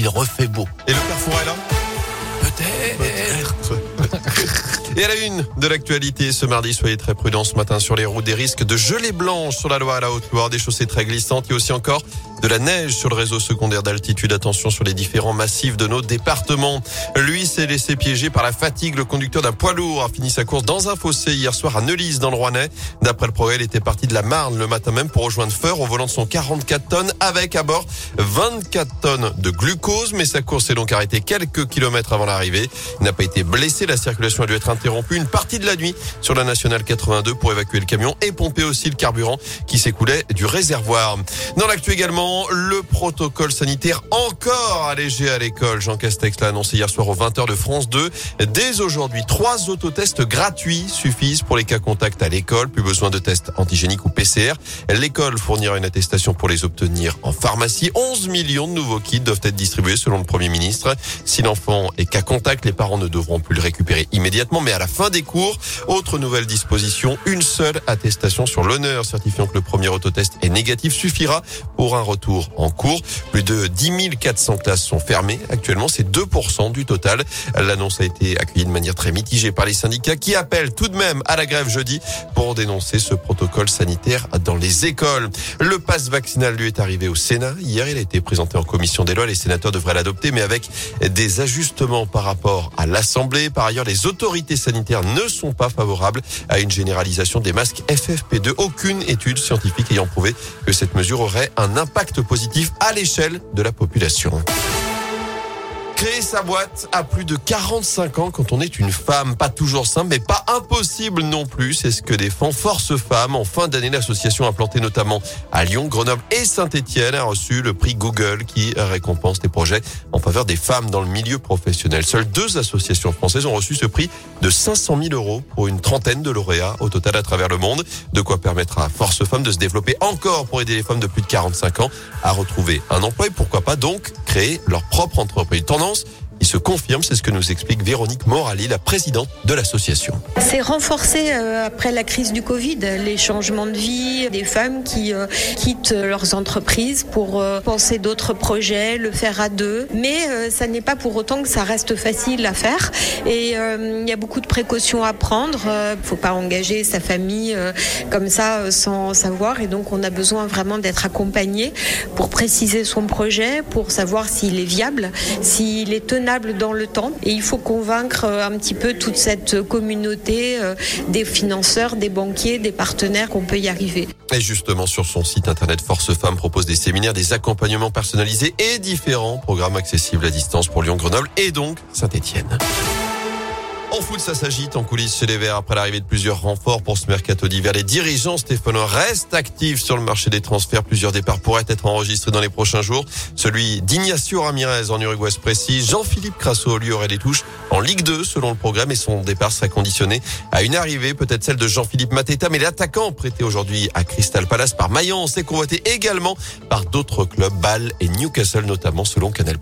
il refait beau. Et le Carrefour est là Peut-être. Et à la une de l'actualité ce mardi, soyez très prudents ce matin sur les routes des risques de gelée blanche sur la Loire à la Haute-Loire, des chaussées très glissantes et aussi encore de la neige sur le réseau secondaire d'altitude. Attention sur les différents massifs de nos départements. Lui s'est laissé piéger par la fatigue. Le conducteur d'un poids lourd a fini sa course dans un fossé hier soir à Neulise dans le Rouennais. D'après le progrès, il était parti de la Marne le matin même pour rejoindre Feur au volant de son 44 tonnes avec à bord 24 tonnes de glucose. Mais sa course s'est donc arrêtée quelques kilomètres avant l'arrivée. Il n'a pas été blessé. La circulation a dû être interrompue une partie de la nuit sur la nationale 82 pour évacuer le camion et pomper aussi le carburant qui s'écoulait du réservoir. Dans l'actu également, le protocole sanitaire encore allégé à l'école. Jean Castex l'a annoncé hier soir aux 20h de France 2. Dès aujourd'hui, trois autotests gratuits suffisent pour les cas contacts à l'école. Plus besoin de tests antigéniques ou PCR. L'école fournira une attestation pour les obtenir en pharmacie. 11 millions de nouveaux kits doivent être distribués selon le Premier ministre. Si l'enfant est cas contact, les parents ne devront plus le récupérer immédiatement, mais à la fin des cours. Autre nouvelle disposition, une seule attestation sur l'honneur certifiant que le premier autotest est négatif suffira pour un retour tour en cours. Plus de 10 400 classes sont fermées. Actuellement, c'est 2% du total. L'annonce a été accueillie de manière très mitigée par les syndicats qui appellent tout de même à la grève jeudi pour dénoncer ce protocole sanitaire dans les écoles. Le passe vaccinal lui est arrivé au Sénat. Hier, il a été présenté en commission des lois. Les sénateurs devraient l'adopter, mais avec des ajustements par rapport à l'Assemblée. Par ailleurs, les autorités sanitaires ne sont pas favorables à une généralisation des masques FFP2. Aucune étude scientifique ayant prouvé que cette mesure aurait un impact positif à l'échelle de la population. Créer sa boîte à plus de 45 ans quand on est une femme, pas toujours simple, mais pas impossible non plus. C'est ce que défend Force Femmes. En fin d'année, l'association implantée notamment à Lyon, Grenoble et Saint-Etienne a reçu le prix Google qui récompense des projets en faveur des femmes dans le milieu professionnel. Seules deux associations françaises ont reçu ce prix de 500 000 euros pour une trentaine de lauréats au total à travers le monde. De quoi permettre à Force Femmes de se développer encore pour aider les femmes de plus de 45 ans à retrouver un emploi et pourquoi pas donc créer leur propre entreprise. défense il se confirme, c'est ce que nous explique Véronique Morali, la présidente de l'association. C'est renforcé euh, après la crise du Covid, les changements de vie, des femmes qui euh, quittent leurs entreprises pour euh, penser d'autres projets, le faire à deux. Mais ça n'est pas pour autant que ça reste facile à faire. Et il y a beaucoup de précautions à prendre. Il ne faut pas engager sa famille comme ça sans savoir. Et donc on a besoin vraiment d'être accompagné pour préciser son projet, pour savoir s'il est viable, s'il est tenable dans le temps. Et il faut convaincre euh, un petit peu toute cette communauté euh, des financeurs, des banquiers, des partenaires qu'on peut y arriver. Et justement, sur son site internet, Force Femmes propose des séminaires, des accompagnements personnalisés et différents programmes accessibles à distance pour Lyon, Grenoble et donc Saint-Etienne. En foot, ça s'agite en coulisses chez les Verts après l'arrivée de plusieurs renforts pour ce mercato d'hiver. Les dirigeants stéphanois restent actifs sur le marché des transferts. Plusieurs départs pourraient être enregistrés dans les prochains jours. Celui d'Ignacio Ramirez en Uruguay précis. Jean-Philippe Crasso lui aurait des touches en Ligue 2 selon le programme et son départ serait conditionné à une arrivée, peut-être celle de Jean-Philippe Mateta. Mais l'attaquant prêté aujourd'hui à Crystal Palace par Mayence est convoité également par d'autres clubs, Bâle et Newcastle notamment selon Canal+.